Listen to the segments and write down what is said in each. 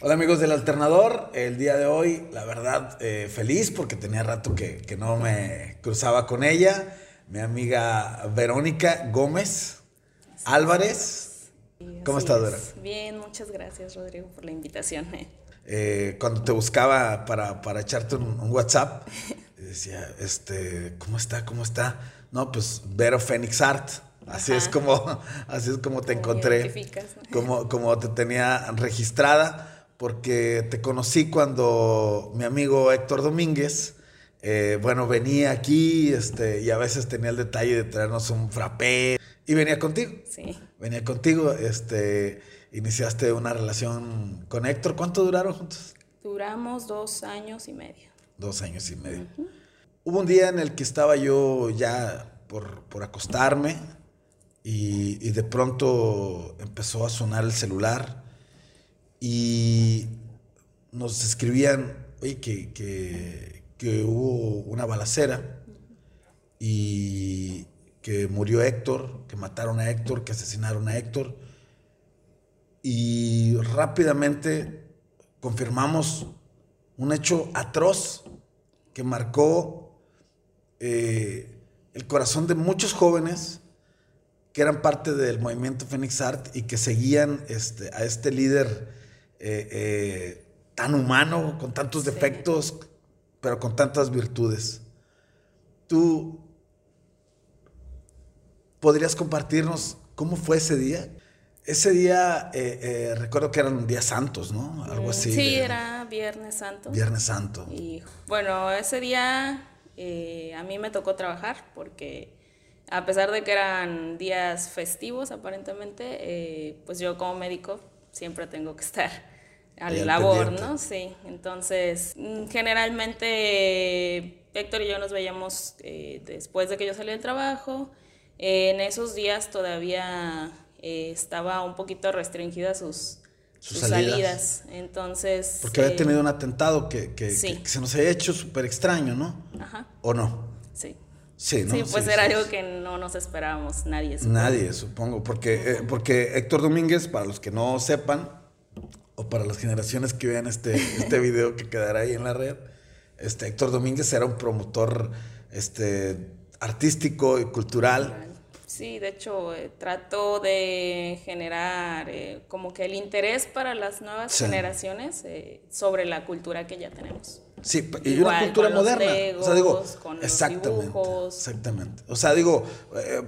Hola amigos del alternador, el día de hoy la verdad eh, feliz porque tenía rato que, que, no me cruzaba con ella, mi amiga Verónica Gómez Álvarez. ¿Cómo estás, Dora? Bien, muchas gracias Rodrigo por la invitación. Eh, cuando te buscaba para, para echarte un, WhatsApp, decía, este, ¿cómo está? ¿Cómo está? No, pues Vero Phoenix Art. Así es como, así es como te encontré. Como, como te tenía registrada porque te conocí cuando mi amigo Héctor Domínguez, eh, bueno, venía aquí este, y a veces tenía el detalle de traernos un frappé y venía contigo. Sí. Venía contigo, este, iniciaste una relación con Héctor. ¿Cuánto duraron juntos? Duramos dos años y medio. Dos años y medio. Hubo un día en el que estaba yo ya por, por acostarme y, y de pronto empezó a sonar el celular y nos escribían, oye, que, que, hubo una balacera y que murió Héctor, que mataron a Héctor, que asesinaron a Héctor. Y rápidamente confirmamos un hecho atroz que marcó eh, el corazón de muchos jóvenes que eran parte del movimiento Phoenix Art y que seguían este, a este líder eh, eh, tan humano, con tantos defectos, pero con tantas virtudes. ¿Tú podrías compartirnos cómo fue ese día? Ese día, eh, recuerdo que eran días santos, ¿no? Algo así. Sí, era Viernes Santo. Viernes Santo. Y bueno, ese día a mí me tocó trabajar porque a pesar de que eran días festivos aparentemente, pues yo como médico siempre tengo que estar a la labor, ¿no? Sí, entonces mm, generalmente Héctor y yo nos veíamos eh, después de que yo salí del trabajo. en esos días todavía eh, estaba un poquito restringida sus, sus, salidas. Entonces. Porque había tenido un atentado que, que, se nos había hecho súper extraño, ¿no? Ajá. ¿O no? Sí. Sí, ¿no? sí, pues era algo que no nos esperábamos, nadie. Nadie, supongo, porque, eh, porque Héctor Domínguez, para los que no sepan, o para las generaciones que vean este, este video que quedará ahí en la red, este, Héctor Domínguez era un promotor este, artístico y cultural. Sí, de hecho, eh, trato de generar eh, como que el interés para las nuevas generaciones sobre la cultura que ya tenemos. Sí, y una cultura moderna. o sea, digo, exactamente, exactamente. O sea, digo, eh,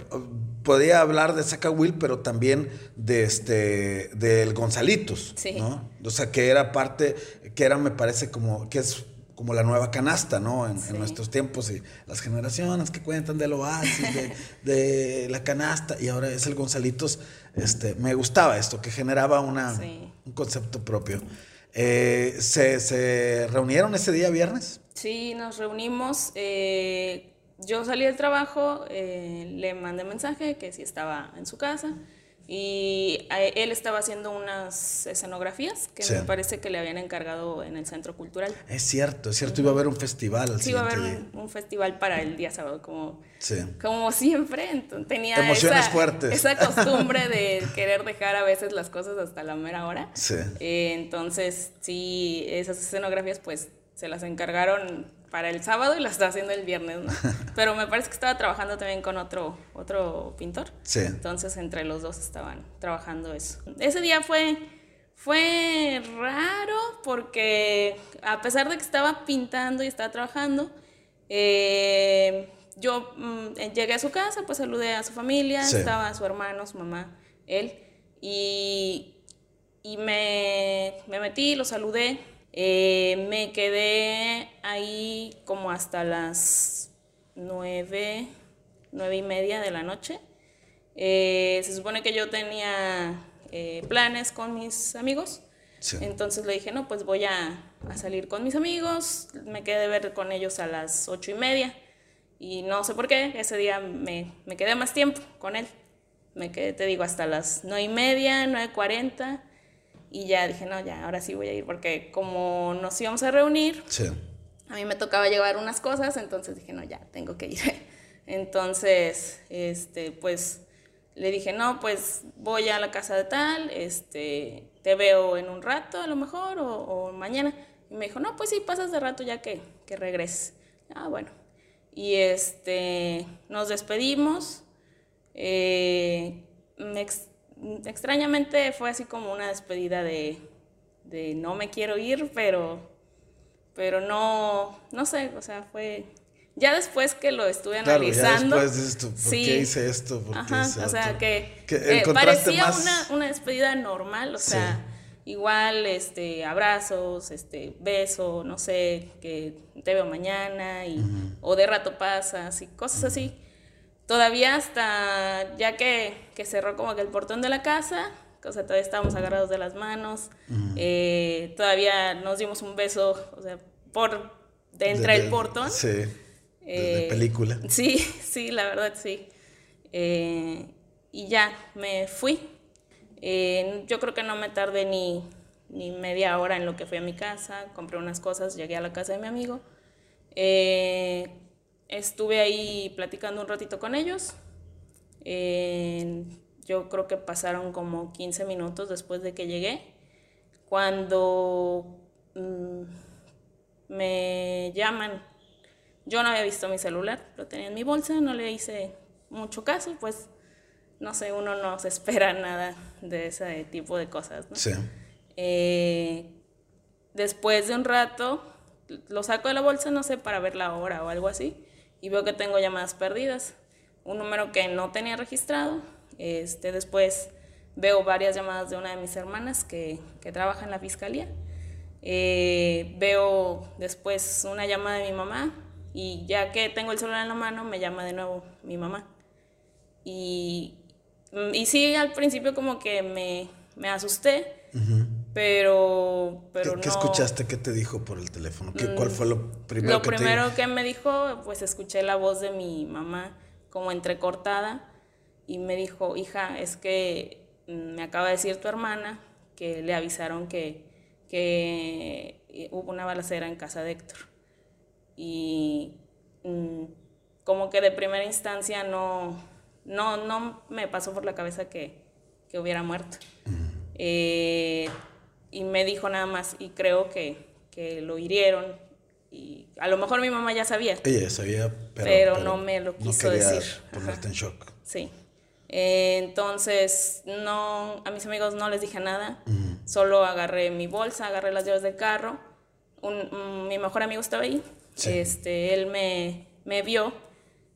podía hablar de Saca Will, pero también de este del Gonzalitos, ¿no? O sea, que era parte, que era, me parece, como, que es como la nueva canasta, ¿no? En, nuestros tiempos y las generaciones que cuentan del oasis, de, la canasta, y ahora es el Gonzalitos. Este, me gustaba esto, que generaba una, un concepto propio. Eh, ¿se, reunieron ese día viernes? Sí, nos reunimos. Eh, yo salí del trabajo, eh, le mandé mensaje que si estaba en su casa y él estaba haciendo unas escenografías que me parece que le habían encargado en el Centro Cultural. Es cierto, es cierto, iba a haber un festival. sí, iba a haber un, festival para el día sábado, como, como siempre. Entonces, tenía Emociones esa, fuertes. esa costumbre de querer dejar a veces las cosas hasta la mera hora. Sí. Eh, entonces, sí, esas escenografías pues se las encargaron para el sábado y la está haciendo el viernes, ¿no? Pero me parece que estaba trabajando también con otro, otro pintor. Sí. Entonces entre los dos estaban trabajando eso. Ese día fue, fue raro porque a pesar de que estaba pintando y estaba trabajando, eh, yo mm, llegué a su casa, pues saludé a su familia, estaba su hermano, su mamá, él, y, y me, me metí, lo saludé eh, me quedé ahí como hasta las nueve, nueve y media de la noche. Eh, se supone que yo tenía eh, planes con mis amigos. Entonces le dije, no, pues voy a, salir con mis amigos. Me quedé de ver con ellos a las ocho y media. Y no sé por qué, ese día me, me quedé más tiempo con él. Me quedé, te digo, hasta las nueve y media, nueve cuarenta. Y ya dije, no, ya, ahora sí voy a ir, porque como nos íbamos a reunir, a mí me tocaba llevar unas cosas, entonces dije, no, ya, tengo que ir. Entonces, este, pues le dije, no, pues voy a la casa de tal, este, te veo en un rato a lo mejor o, mañana. Y me dijo, no, pues sí, pasas de rato ya que, que regreses. Ah, bueno. Y este, nos despedimos. Eh, extrañamente fue así como una despedida de, de no me quiero ir, pero, pero no, no sé, o sea, fue ya después que lo estuve analizando. Ya después esto, ¿por qué hice esto? Ajá, o sea, que, eh, parecía una, una, despedida normal, o sea, igual este abrazos, este beso, no sé, que te veo mañana y o de rato pasas y cosas así. Todavía hasta ya que, que, cerró como que el portón de la casa, o sea, todavía estábamos agarrados de las manos, eh, todavía nos dimos un beso, o sea, por de entre el portón. Sí de, eh, película. Sí, sí, la verdad sí. Eh, y ya, me fui. Yo creo que no me tardé ni, ni, media hora en lo que fui a mi casa, compré unas cosas, llegué a la casa de mi amigo. Estuve ahí platicando un ratito con ellos. yo creo que pasaron como 15 minutos después de que llegué. Cuando mm, me llaman yo no había visto mi celular, lo tenía en mi bolsa, no le hice mucho caso, pues no sé, uno no se espera nada de ese tipo de cosas. ¿no? Sí. Eh, después de un rato, lo saco de la bolsa, no sé, para ver la hora o algo así, y veo que tengo llamadas perdidas, un número que no tenía registrado. Este, después veo varias llamadas de una de mis hermanas que, que trabaja en la fiscalía. Eh, veo después una llamada de mi mamá y ya que tengo el celular en la mano, me llama de nuevo mi mamá. Y, y sí, al principio como que me, me asusté, pero, pero ¿Qué, escuchaste? ¿Qué te dijo por el teléfono? ¿Qué, ¿Cuál fue lo primero lo que primero que me dijo, pues escuché la voz de mi mamá como entrecortada y me dijo, hija, es que me acaba de decir tu hermana que le avisaron que, que hubo una balacera en casa de Héctor y mm, como que de primera instancia no, no, no me pasó por la cabeza que, que hubiera muerto. Eh, y me dijo nada más, y creo que, que, lo hirieron. Y a lo mejor mi mamá ya sabía. Ella ya sabía, pero, no me lo quiso decir. Ponerte en shock. Sí. Eh, entonces, no, a mis amigos no les dije nada. Solo agarré mi bolsa, agarré las llaves del carro. Un, mi mejor amigo estaba ahí este, él me, me vio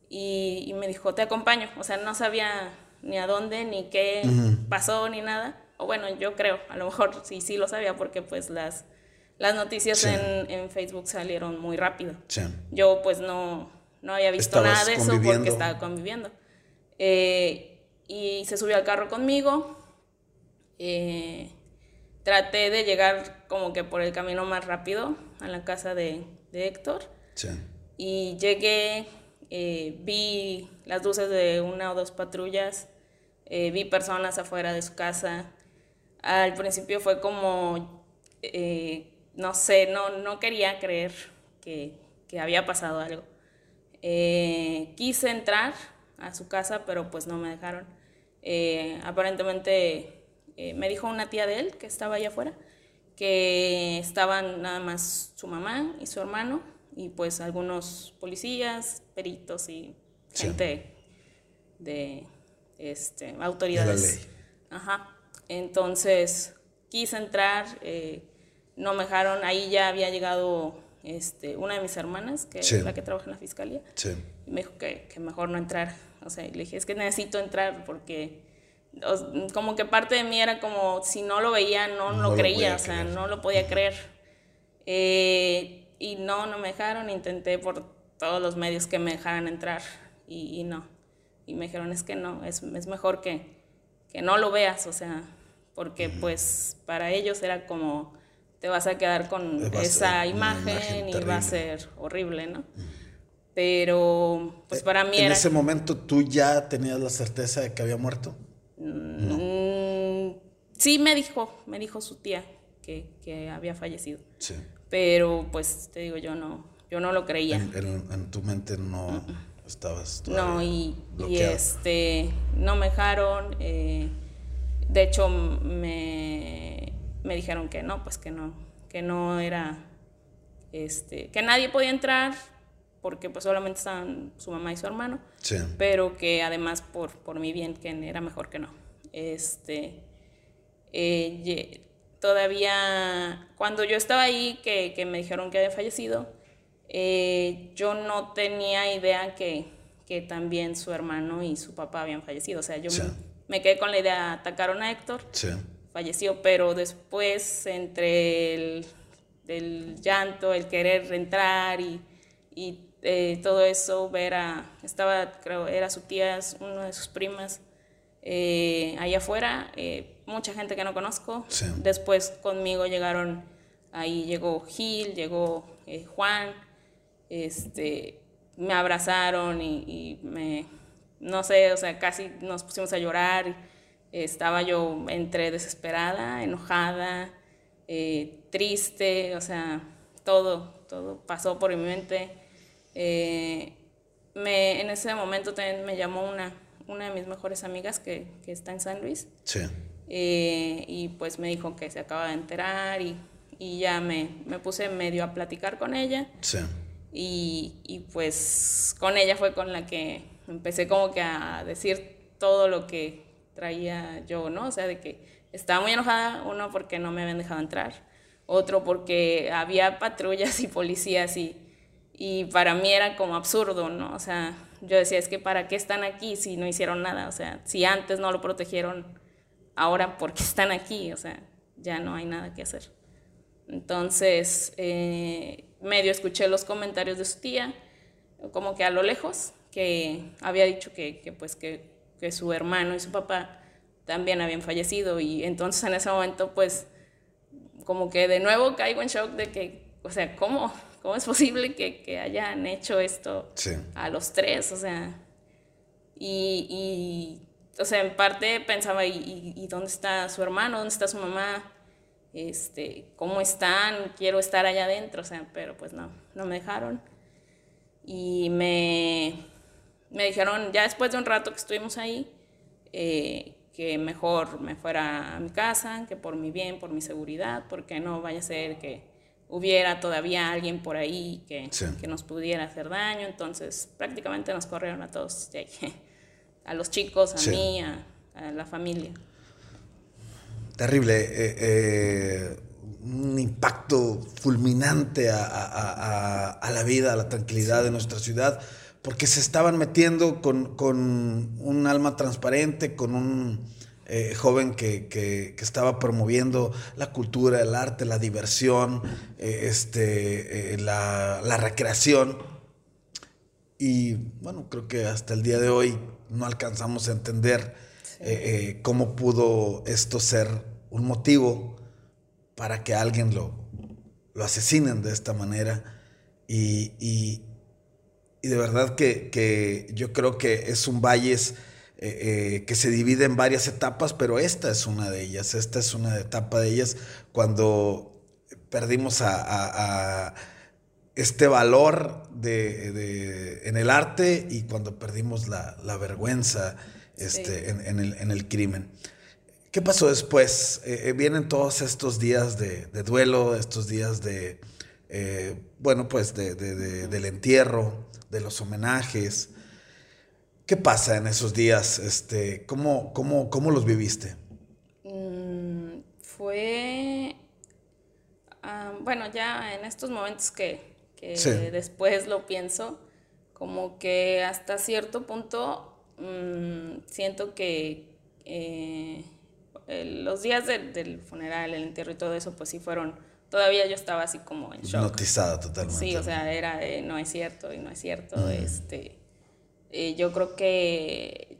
y, me dijo, te acompaño. O sea, no sabía ni a dónde, ni qué pasó, ni nada. O bueno, yo creo, a lo mejor sí, sí lo sabía porque pues las, las noticias en, en, Facebook salieron muy rápido. Yo pues no, no había visto nada de eso porque estaba conviviendo. Eh, y se subió al carro conmigo. Eh, traté de llegar como que por el camino más rápido a la casa de, de Héctor. Sí. Y llegué, eh, vi las luces de una o dos patrullas, eh, vi personas afuera de su casa. Al principio fue como, eh, no sé, no, no quería creer que, que había pasado algo. quise entrar a su casa, pero pues no me dejaron. aparentemente me dijo una tía de él que estaba allá afuera que estaban nada más su mamá y su hermano y pues algunos policías, peritos y gente de este, autoridades. Ajá. Entonces quise entrar, eh, no me dejaron, ahí ya había llegado este, una de mis hermanas, que es la que trabaja en la fiscalía, y me dijo que, que mejor no entrar. O sea, le dije, es que necesito entrar porque como que parte de mí era como, si no lo veía, no, lo creía, o sea, no lo podía creer. Eh, y no, no me dejaron, intenté por todos los medios que me dejaran entrar y, no. Y me dijeron, es que no, es, es mejor que, que, no lo veas, o sea, porque pues para ellos era como, te vas a quedar con esa imagen, y va a ser horrible, ¿no? Pero pues para mí ¿En era... ese momento tú ya tenías la certeza de que había muerto? Mm, sí, me dijo, me dijo su tía que, había fallecido. Pero pues te digo, yo no, yo no lo creía. En, tu mente no estabas... No, y, y, este, no me dejaron. Eh, de hecho, me, me dijeron que no, pues que no, que no era, este, que nadie podía entrar porque pues solamente estaban su mamá y su hermano, sí. pero que además por, por mi bien que era mejor que no. Este, eh, todavía cuando yo estaba ahí, que, que me dijeron que había fallecido, eh, yo no tenía idea que, que, también su hermano y su papá habían fallecido. O sea, yo me, me, quedé con la idea, atacaron a Héctor, sí. Falleció, pero después entre el, el llanto, el querer entrar y, y eh, todo eso, ver a, estaba, creo, era su tía, una de sus primas, eh, allá afuera, eh, mucha gente que no conozco. Después conmigo llegaron, ahí llegó Gil, llegó Juan, este, me abrazaron y, y, me, no sé, o sea, casi nos pusimos a llorar. Estaba yo entre desesperada, enojada, eh, triste, o sea, todo, todo pasó por mi mente. Eh, me, en ese momento también me llamó una, una de mis mejores amigas que, que está en San Luis. Sí. Eh, y pues me dijo que se acaba de enterar y, y ya me, me, puse medio a platicar con ella. Sí. Y, y, pues con ella fue con la que empecé como que a decir todo lo que traía yo, ¿no? O sea, de que estaba muy enojada, uno porque no me habían dejado entrar, otro porque había patrullas y policías y, y para mí era como absurdo, ¿no? O sea, yo decía, es que ¿para qué están aquí si no hicieron nada? O sea, si antes no lo protegieron, ahora ¿por qué están aquí? O sea, ya no hay nada que hacer. Entonces, eh, medio escuché los comentarios de su tía, como que a lo lejos, que había dicho que, que pues que que su hermano y su papá también habían fallecido y entonces en ese momento pues como que de nuevo caigo en shock de que, o sea, ¿cómo, cómo es posible que, que hayan hecho esto a los tres? O sea, y, y, o sea, en parte pensaba, ¿y, ¿y, dónde está su hermano? ¿Dónde está su mamá? Este, ¿Cómo están? Quiero estar allá adentro, o sea, pero pues no, no me dejaron. Y me, me dijeron, ya después de un rato que estuvimos ahí, eh, que mejor me fuera a mi casa, que por mi bien, por mi seguridad, porque no vaya a ser que hubiera todavía alguien por ahí que, que nos pudiera hacer daño. Entonces prácticamente nos corrieron a todos a los chicos, a mí, a, la familia. Terrible. Eh, eh, un impacto fulminante a, a, a, la vida, a la tranquilidad de nuestra ciudad porque se estaban metiendo con, un alma transparente, con un eh, joven que, estaba promoviendo la cultura, el arte, la diversión, eh, este, eh, la, recreación. Y bueno, creo que hasta el día de hoy no alcanzamos a entender cómo pudo esto ser un motivo para que alguien lo, lo asesinen de esta manera. y, y de verdad que, yo creo que es un valles eh, eh, que se divide en varias etapas, pero esta es una de ellas, esta es una etapa de ellas cuando perdimos a, este valor de, en el arte y cuando perdimos la, vergüenza este, en, el, crimen. ¿Qué pasó después? Eh, vienen todos estos días de, duelo, estos días de, bueno, pues del entierro, de los homenajes. ¿Qué pasa en esos días? Este, ¿cómo, cómo, cómo los viviste? Mm, fue, ah, bueno, ya en estos momentos que, después lo pienso, como que hasta cierto punto mm, siento que eh, los días del funeral, el entierro y todo eso, pues sí fueron todavía yo estaba así como en shock. Notizada totalmente. Sí, o sea, era no es cierto y no es cierto. Este, eh, yo creo que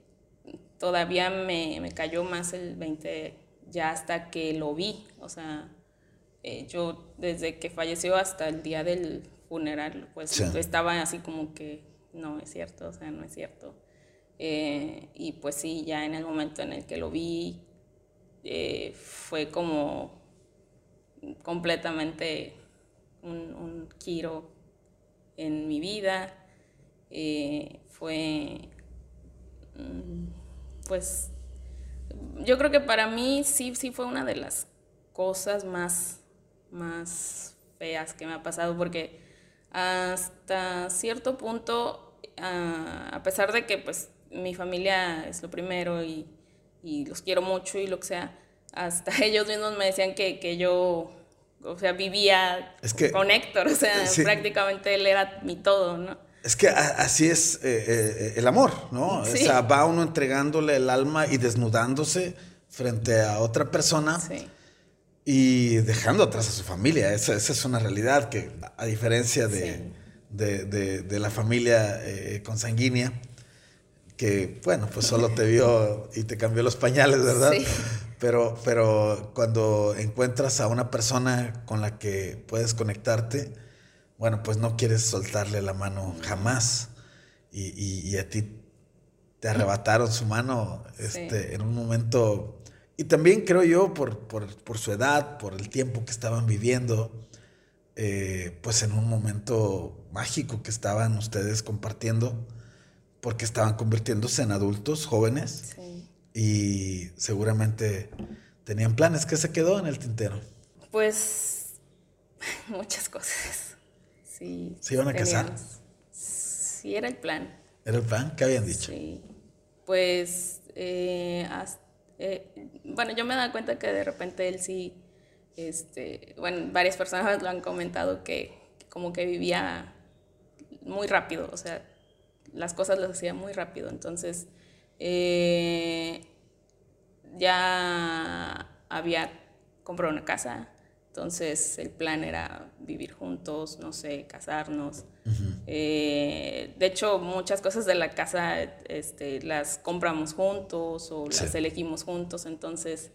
todavía me, me, cayó más el 20 ya hasta que lo vi. O sea, eh, yo desde que falleció hasta el día del funeral, pues estaba así como que no es cierto, o sea, no es cierto. Eh, y pues sí, ya en el momento en el que lo vi, fue como completamente un, un giro en mi vida. eh, fue, mm, pues, yo creo que para mí sí, sí fue una de las cosas más, más feas que me ha pasado, porque hasta cierto punto, ah, a pesar de que pues mi familia es lo primero y, los quiero mucho y lo que sea, hasta ellos mismos me decían que, yo, o sea, vivía con Héctor, o sea, prácticamente él era mi todo, ¿no? Es que así es eh, eh, el amor, ¿no? O sea, va uno entregándole el alma y desnudándose frente a otra persona y dejando atrás a su familia. Esa, es una realidad que, a diferencia de, de, la familia eh, consanguínea, que, bueno, pues solo te vio y te cambió los pañales, ¿verdad? Sí. Pero, pero cuando encuentras a una persona con la que puedes conectarte, bueno, pues no quieres soltarle la mano jamás. Y, a ti te arrebataron su mano este, en un momento y también creo yo, por, su edad, por el tiempo que estaban viviendo, eh, pues en un momento mágico que estaban ustedes compartiendo, porque estaban convirtiéndose en adultos jóvenes y seguramente tenían planes. ¿Qué se quedó en el tintero? Pues muchas cosas. Sí. ¿Se iban a casar? Sí, era el plan. ¿Era el plan? ¿Qué habían dicho? Sí. Pues eh, hasta eh, bueno, yo me he dado cuenta que de repente él sí, este, bueno, varias personas lo han comentado que, como que vivía muy rápido, o sea, las cosas las hacía muy rápido, entonces eh, ya había comprado una casa, entonces el plan era vivir juntos, no sé, casarnos. Eh, de hecho, muchas cosas de la casa este, las compramos juntos o las elegimos juntos. Entonces,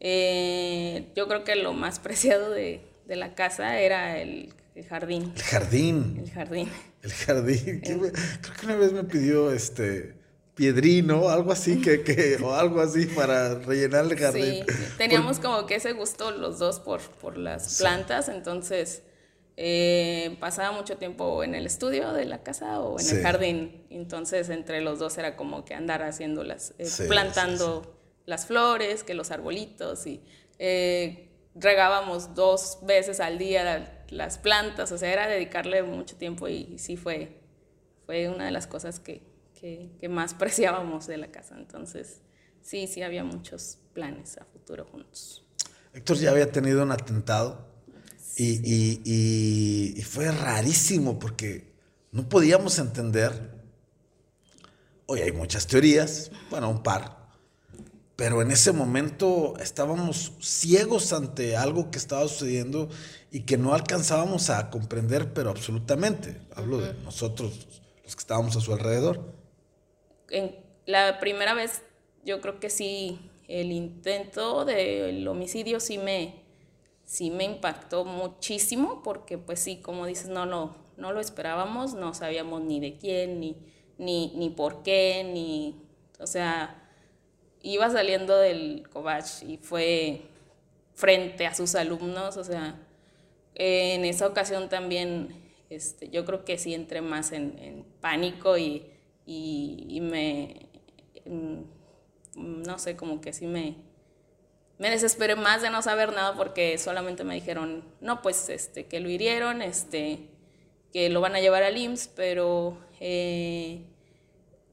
eh, yo creo que lo más preciado de, la casa era el, jardín. El jardín. El jardín. El jardín. creo que una vez me pidió este piedrino, algo así que, que, o algo así para rellenar el jardín. Sí, teníamos como que ese gusto los dos por, por las plantas, entonces eh, pasaba mucho tiempo en el estudio de la casa o en el jardín, entonces entre los dos era como que andar haciéndolas, eh, plantando las flores, que los arbolitos y eh, regábamos dos veces al día las plantas, o sea, era dedicarle mucho tiempo y, y sí fue, fue una de las cosas que, que, más preciábamos de la casa. Entonces, sí, sí había muchos planes a futuro juntos. Héctor ya había tenido un atentado y, fue rarísimo porque no podíamos entender. Hoy hay muchas teorías, bueno, un par, pero en ese momento estábamos ciegos ante algo que estaba sucediendo y que no alcanzábamos a comprender, pero absolutamente. Hablo de nosotros, los que estábamos a su alrededor en la primera vez yo creo que sí, el intento del homicidio sí me, sí me impactó muchísimo porque pues sí, como dices, no, no, no lo esperábamos, no sabíamos ni de quién, ni, ni, ni por qué, ni, o sea, iba saliendo del Covach y fue frente a sus alumnos, o sea, en esa ocasión también, este, yo creo que sí entré más en, en pánico y y, me, mm, no sé, como que sí me, me desesperé más de no saber nada porque solamente me dijeron, no, pues este, que lo hirieron, este, que lo van a llevar al IMSS, pero eh,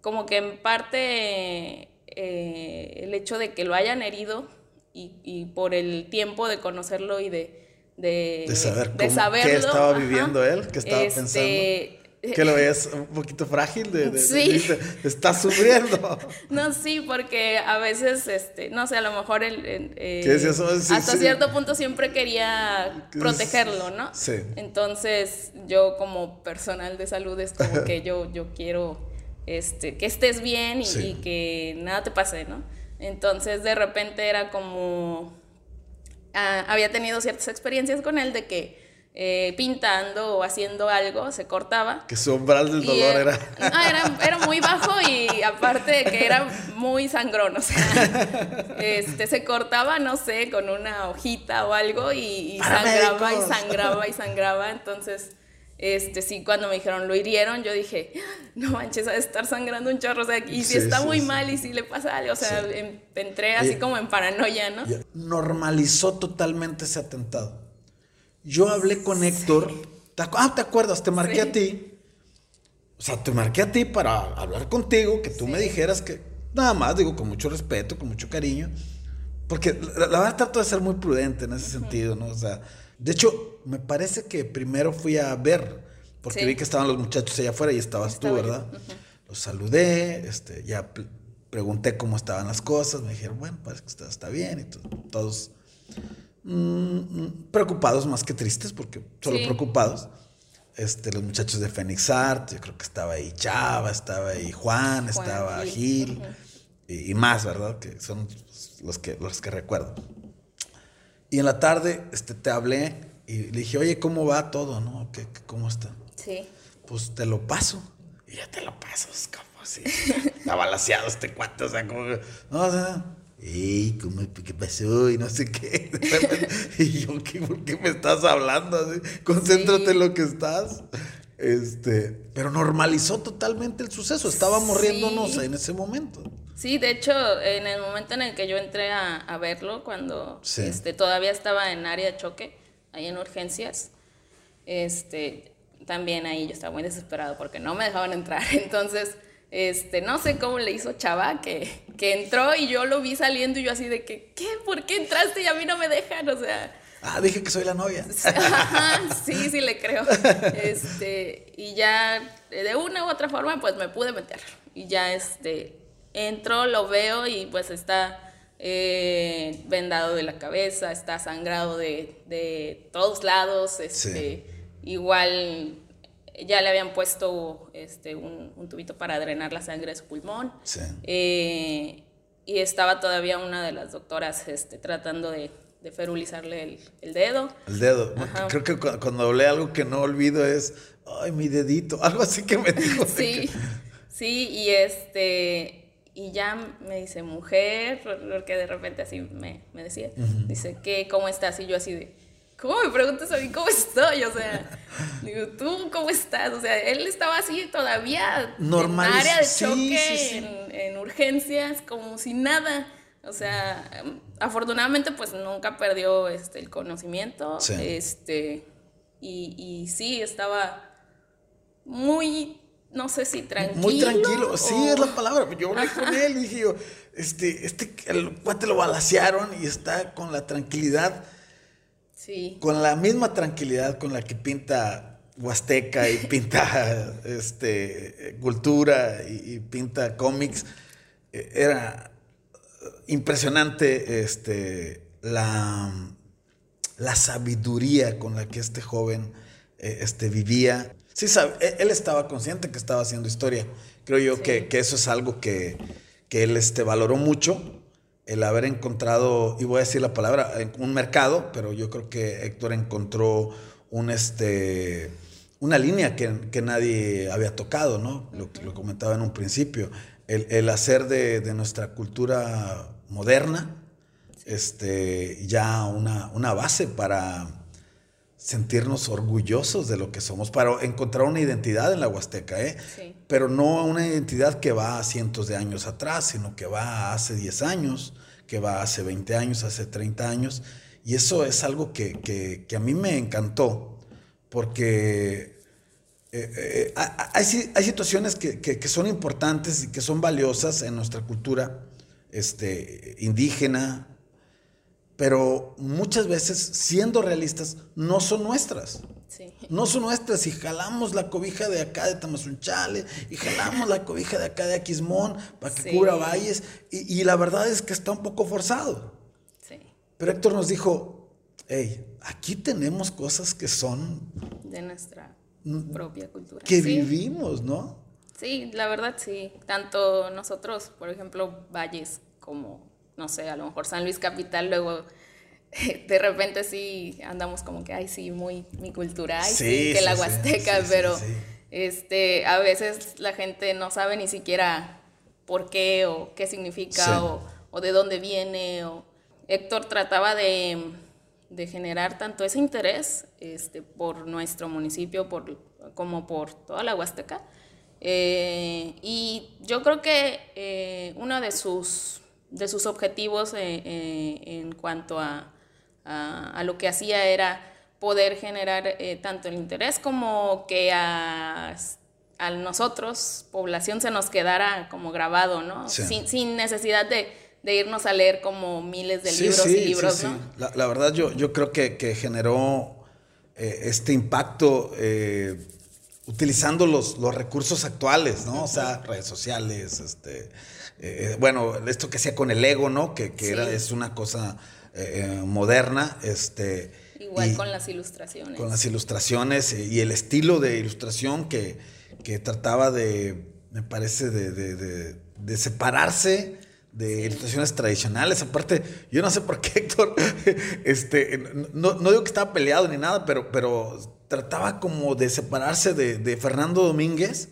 como que en parte eh, el hecho de que lo hayan herido y, por el tiempo de conocerlo y de, de, saber qué estaba viviendo él, qué estaba este, pensando que lo veías un poquito frágil de, sí. está sufriendo. No, sí, porque a veces, este, no sé, a lo mejor el, eh, hasta cierto punto siempre quería protegerlo, ¿no? Sí. Entonces, yo como personal de salud es como que yo, yo quiero este, que estés bien y, que nada te pase, ¿no? Entonces, de repente era como, ah, había tenido ciertas experiencias con él de que eh, pintando o haciendo algo, se cortaba. Que su umbral del dolor era... No, era, muy bajo y aparte de que era muy sangrón, o sea, este, se cortaba, no sé, con una hojita o algo y, sangraba y sangraba y sangraba, entonces este, sí, cuando me dijeron lo hirieron, yo dije, no manches, a estar sangrando un chorro, o sea, y si está muy mal y si le pasa algo, o sea, entré así como en paranoia, ¿no? Normalizó totalmente ese atentado. Yo hablé con Héctor, ah, ¿te acuerdas? Te marqué a ti. O sea, te marqué a ti para hablar contigo, que tú me dijeras que, nada más, digo, con mucho respeto, con mucho cariño, porque la, verdad trato de ser muy prudente en ese sentido, ¿no? O sea, de hecho, me parece que primero fui a ver, porque vi que estaban los muchachos allá afuera y estabas tú, ¿verdad? Los saludé, este, ya pregunté cómo estaban las cosas, me dijeron, bueno, parece que está, bien, y todos mm, mm, preocupados más que tristes, porque solo preocupados. Este, los muchachos de Phoenix Art, yo creo que estaba ahí Chava, estaba ahí Juan, estaba Gil, y, y, más, ¿verdad? Que son los que, los que recuerdo. Y en la tarde este, te hablé y le dije, oye, ¿cómo va todo? ¿No? ¿Qué, cómo está? Sí. Pues te lo paso. Y ya te lo paso, es como así. Está balaseado este cuate, o sea, como No, o sea, ¡Ey! ¿cómo, ¿Qué pasó? Y no sé qué. y yo, ¿qué, ¿por qué me estás hablando? Así? Concéntrate en lo que estás. Este, pero normalizó totalmente el suceso. Estábamos riéndonos en ese momento. Sí, de hecho, en el momento en el que yo entré a, verlo, cuando este, todavía estaba en área de choque, ahí en urgencias, este, también ahí yo estaba muy desesperado porque no me dejaban entrar. Entonces, este, no sé cómo le hizo Chava, que, que entró y yo lo vi saliendo y yo así de que, ¿qué? ¿Por qué entraste y a mí no me dejan? O sea... Ah, dije que soy la novia. sí, sí le creo. Este, y ya de una u otra forma, pues me pude meter. Y ya, este, entro, lo veo y pues está eh, vendado de la cabeza, está sangrado de, todos lados, este, igual ya le habían puesto este, un, tubito para drenar la sangre de su pulmón. Eh, y estaba todavía una de las doctoras este, tratando de, ferulizarle el, dedo. El dedo. Creo que cuando, hablé algo que no olvido es, ay, mi dedito, algo así que me dijo. sí, sí, y este, y ya me dice, mujer, porque de repente así me, me decía, dice, ¿qué? ¿Cómo estás? Y yo así de, ¿cómo me preguntas a mí cómo estoy? O sea, digo, ¿tú cómo estás? O sea, él estaba así todavía Normal. en área de choque, En, urgencias, como si nada. O sea, afortunadamente pues nunca perdió este, el conocimiento. Este, y, y sí, estaba muy no sé si tranquilo. Muy tranquilo, sí, es la palabra. Yo hablé con él y dije yo, este, este, el cuate lo balasearon y está con la tranquilidad. Sí. Con la misma tranquilidad con la que pinta Huasteca y pinta este, cultura y, pinta cómics. E, era impresionante este, la, la sabiduría con la que este joven eh, este, vivía sí sabe, él estaba consciente que estaba haciendo historia. Creo yo que, eso es algo que, él este, valoró mucho, el haber encontrado, y voy a decir la palabra, un mercado, pero yo creo que Héctor encontró un, este, una línea que, nadie había tocado, ¿no? Lo, lo comentaba en un principio, el, hacer de, nuestra cultura moderna este, ya una, una base para sentirnos orgullosos de lo que somos, para encontrar una identidad en la Huasteca, ¿eh? Pero no una identidad que va a cientos de años atrás, sino que va a hace 10 años, que va hace 20 años, hace 30 años. Y eso es algo que, a mí me encantó, porque eh, eh, hay, situaciones que, son importantes y que son valiosas en nuestra cultura este, indígena, pero muchas veces, siendo realistas, no son nuestras. No son nuestras y jalamos la cobija de acá de Tamazunchale y jalamos la cobija de acá de Aquismón para que cubra valles y, la verdad es que está un poco forzado. Pero Héctor nos dijo, hey, aquí tenemos cosas que son... De nuestra propia cultura. Que vivimos, ¿no? Sí, la verdad sí. Tanto nosotros, por ejemplo, valles como no sé, a lo mejor San Luis Capital, luego de repente sí andamos como que, ay, sí, muy mi cultura, ay, sí, que la Huasteca, pero este, a veces la gente no sabe ni siquiera por qué o qué significa o, de dónde viene. O... Héctor trataba de, de generar tanto ese interés este, por nuestro municipio por, como por toda la Huasteca. Eh, y yo creo que eh, uno de sus, de sus objetivos eh, en cuanto a, a, lo que hacía era poder generar tanto el interés como que a, a, nosotros, población, se nos quedara como grabado, ¿no? Sin, sin necesidad de de irnos a leer como miles de libros y libros, ¿no? La, la, verdad, yo, yo creo que, que generó eh, este impacto eh, utilizando los, los, recursos actuales, ¿no? O sea, redes sociales, este, eh, bueno, esto que hacía con el ego, ¿no? Que, que era, es una cosa moderna, este. Igual con las ilustraciones. Con las ilustraciones y el estilo de ilustración que, que trataba de, me parece, de, de, de separarse de ilustraciones tradicionales. Aparte, yo no sé por qué Héctor, este, no, digo que estaba peleado ni nada, pero, pero trataba como de separarse de, Fernando Domínguez.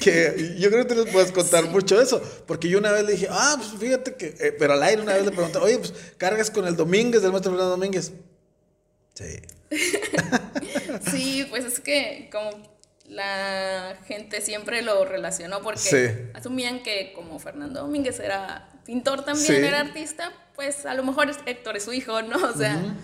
Que yo creo que tú les puedes contar mucho eso, porque yo una vez le dije, ah, pues fíjate que, eh, pero al aire una vez le pregunté, oye, pues cargas con el Domínguez, del maestro Fernando Domínguez. Sí. sí, pues es que como la gente siempre lo relacionó porque asumían que como Fernando Domínguez era pintor también, era artista, pues a lo mejor Héctor es su hijo, ¿no? O sea,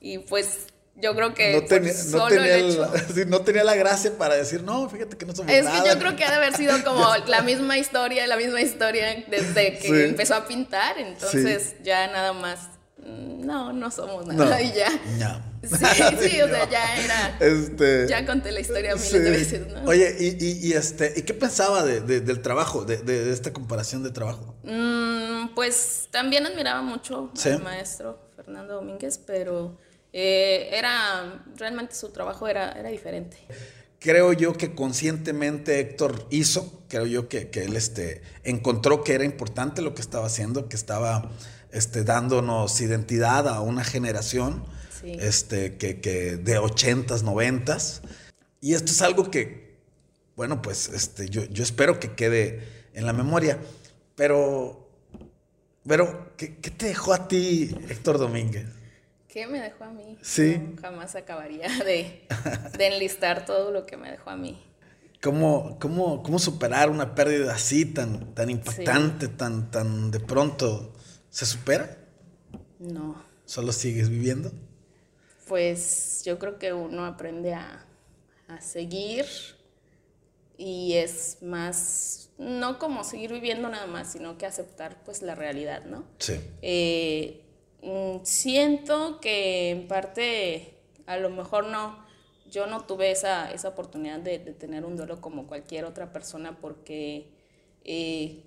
y pues yo creo que no, tenía, no, tenía la, no, tenía la, gracia para decir, no, fíjate que no somos Es que yo creo que ha de haber sido como la misma historia, la misma historia desde que empezó a pintar, entonces ya nada más Mm, no, no somos nada y ya. Sí, sí, o sea, ya era. Este, ya conté la historia miles de veces, ¿no? Oye, y, y, este, ¿y qué pensaba de, del trabajo, de, de, esta comparación de trabajo? Mm, pues también admiraba mucho al maestro Fernando Domínguez, pero eh, era, realmente su trabajo era, era diferente. Creo yo que conscientemente Héctor hizo, creo yo que, que él este, encontró que era importante lo que estaba haciendo, que estaba este, dándonos identidad a una generación este, que, que de 80s, 90s. Y esto es algo que, bueno, pues este, yo, yo espero que quede en la memoria. Pero, pero ¿qué, ¿qué, te dejó a ti Héctor Domínguez? ¿Qué me dejó a mí? Sí. jamás acabaría de, de, enlistar todo lo que me dejó a mí. ¿Cómo, cómo, cómo superar una pérdida así, tan, tan impactante, tan, tan de pronto? ¿Se supera? No. ¿Solo sigues viviendo? Pues yo creo que uno aprende a, seguir y es más, no como seguir viviendo nada más, sino que aceptar pues la realidad, ¿no? Sí. Eh, siento que en parte, a lo mejor no, yo no tuve esa, esa oportunidad de, tener un duelo como cualquier otra persona porque eh,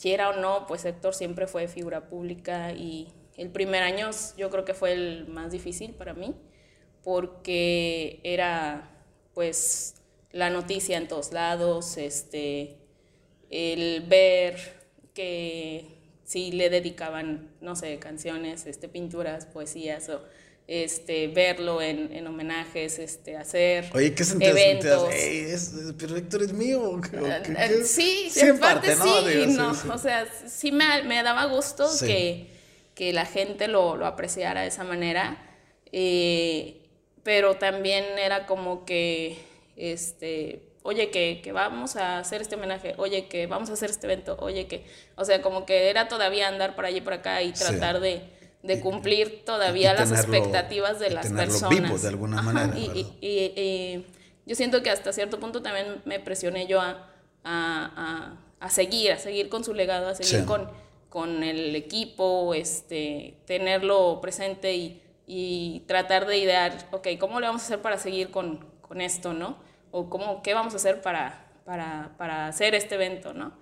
quiera o no, pues Héctor siempre fue figura pública y el primer año yo creo que fue el más difícil para mí porque era pues la noticia en todos lados, este, el ver que si le dedicaban, no sé, canciones, este, pinturas, poesías o este, verlo en, en homenajes, este, hacer Oye, ¿qué sentías? eventos. es, pero Héctor es mío. Eh, sí, sí, en parte, sí, no, o sea, sí me, me daba gusto que, que, la gente lo, lo, apreciara de esa manera, eh, pero también era como que, este, oye, que, que, vamos a hacer este homenaje, oye, que vamos a hacer este evento, oye, que, o sea, como que era todavía andar por allí y por acá y tratar de de cumplir todavía las expectativas de las personas. de alguna manera. Y, yo siento que hasta cierto punto también me presioné yo a, a, a, seguir, a seguir con su legado, a seguir con, con el equipo, este, tenerlo presente y, y, tratar de idear, ok, ¿cómo le vamos a hacer para seguir con, con esto, no? O cómo, qué vamos a hacer para, para, para hacer este evento, ¿no?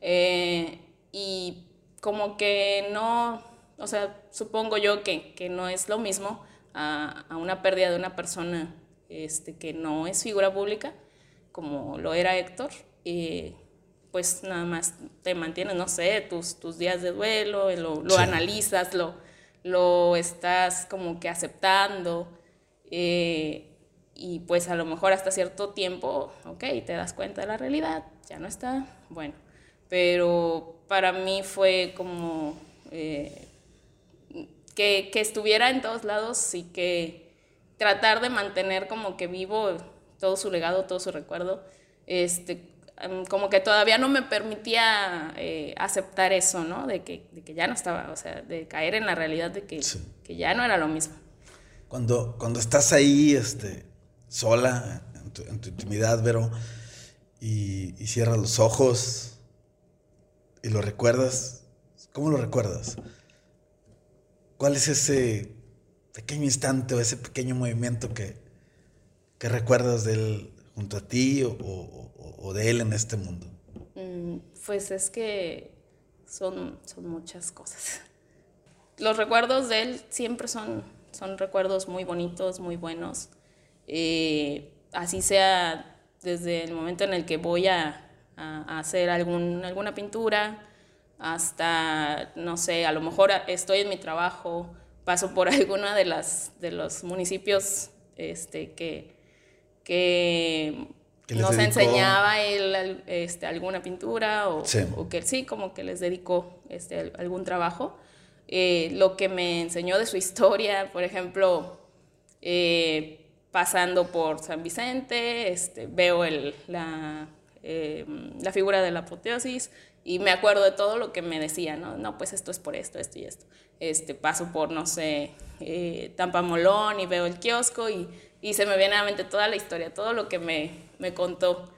Eh, y como que no o sea, supongo yo que, que no es lo mismo a, a, una pérdida de una persona este, que no es figura pública, como lo era Héctor, y pues nada más te mantienes, no sé, tus, tus días de duelo, lo, lo analizas, lo, lo estás como que aceptando, eh, y pues a lo mejor hasta cierto tiempo, ok, te das cuenta de la realidad, ya no está, bueno, pero para mí fue como... Eh, que, que estuviera en todos lados y que tratar de mantener como que vivo todo su legado, todo su recuerdo, este, como que todavía no me permitía eh, aceptar eso, ¿no? De que, de que, ya no estaba, o sea, de caer en la realidad de que, que ya no era lo mismo. Cuando, cuando estás ahí, este, sola, en tu, en tu intimidad, Vero, y, y cierras los ojos y lo recuerdas, ¿cómo lo recuerdas? ¿Cuál es ese pequeño instante o ese pequeño movimiento que, que recuerdas de él junto a ti o, o, de él en este mundo? Mm, pues es que son, son muchas cosas. Los recuerdos de él siempre son, son recuerdos muy bonitos, muy buenos. Eh, así sea desde el momento en el que voy a, a, hacer algún, alguna pintura, hasta, no sé, a lo mejor estoy en mi trabajo, paso por alguna de las de los municipios este, que, que, nos enseñaba él este, alguna pintura o, o, que sí, como que les dedicó este, algún trabajo. Eh, lo que me enseñó de su historia, por ejemplo, eh, pasando por San Vicente, este, veo el, la, eh, la figura de la apoteosis, y me acuerdo de todo lo que me decía, ¿no? No, pues esto es por esto, esto y esto. Este, paso por, no sé, eh, Tampamolón y veo el kiosco y, y, se me viene a la mente toda la historia, todo lo que me, me contó.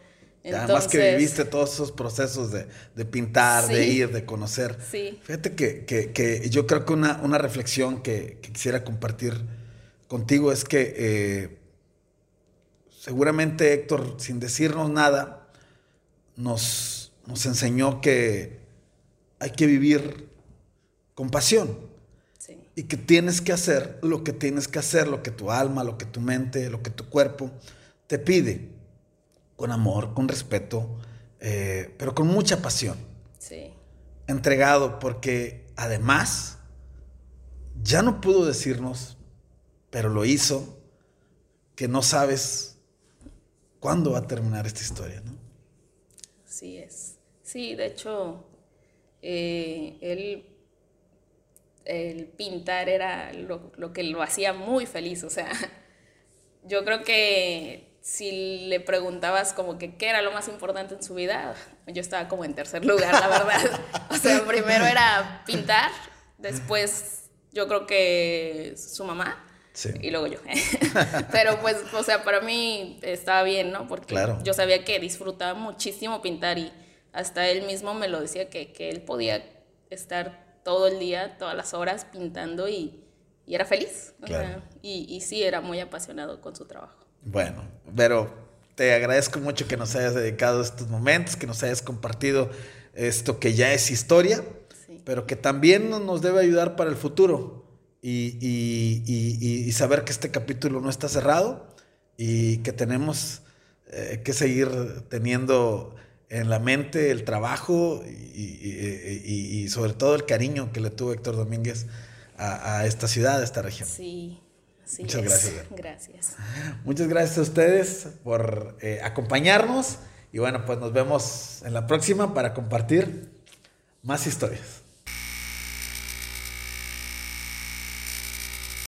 Entonces, Además que viviste todos esos procesos de, de pintar, de ir, de conocer. Sí. Fíjate que, que, que, yo creo que una, una reflexión que, quisiera compartir contigo es que eh, seguramente Héctor, sin decirnos nada, nos nos enseñó que hay que vivir con pasión. Y que tienes que hacer lo que tienes que hacer, lo que tu alma, lo que tu mente, lo que tu cuerpo te pide. Con amor, con respeto, eh, pero con mucha pasión. Sí. Entregado, porque además ya no pudo decirnos, pero lo hizo, que no sabes cuándo va a terminar esta historia, ¿no? Así es. Sí, de hecho, eh, él, el pintar era lo, lo, que lo hacía muy feliz. O sea, yo creo que si le preguntabas como que qué era lo más importante en su vida, yo estaba como en tercer lugar, la verdad. o sea, primero era pintar, después yo creo que su mamá. Y luego yo. Pero pues, o sea, para mí estaba bien, ¿no? Porque yo sabía que disfrutaba muchísimo pintar y, hasta él mismo me lo decía que, él podía estar todo el día, todas las horas pintando y, era feliz. y, y, sí, era muy apasionado con su trabajo. Bueno, pero te agradezco mucho que nos hayas dedicado estos momentos, que nos hayas compartido esto que ya es historia, pero que también nos debe ayudar para el futuro y, y, saber que este capítulo no está cerrado y que tenemos eh, que seguir teniendo en la mente el trabajo y, sobre todo el cariño que le tuvo Héctor Domínguez a, esta ciudad, a esta región. Sí. Muchas gracias. Gracias. Muchas gracias a ustedes por eh, acompañarnos y bueno, pues nos vemos en la próxima para compartir más historias.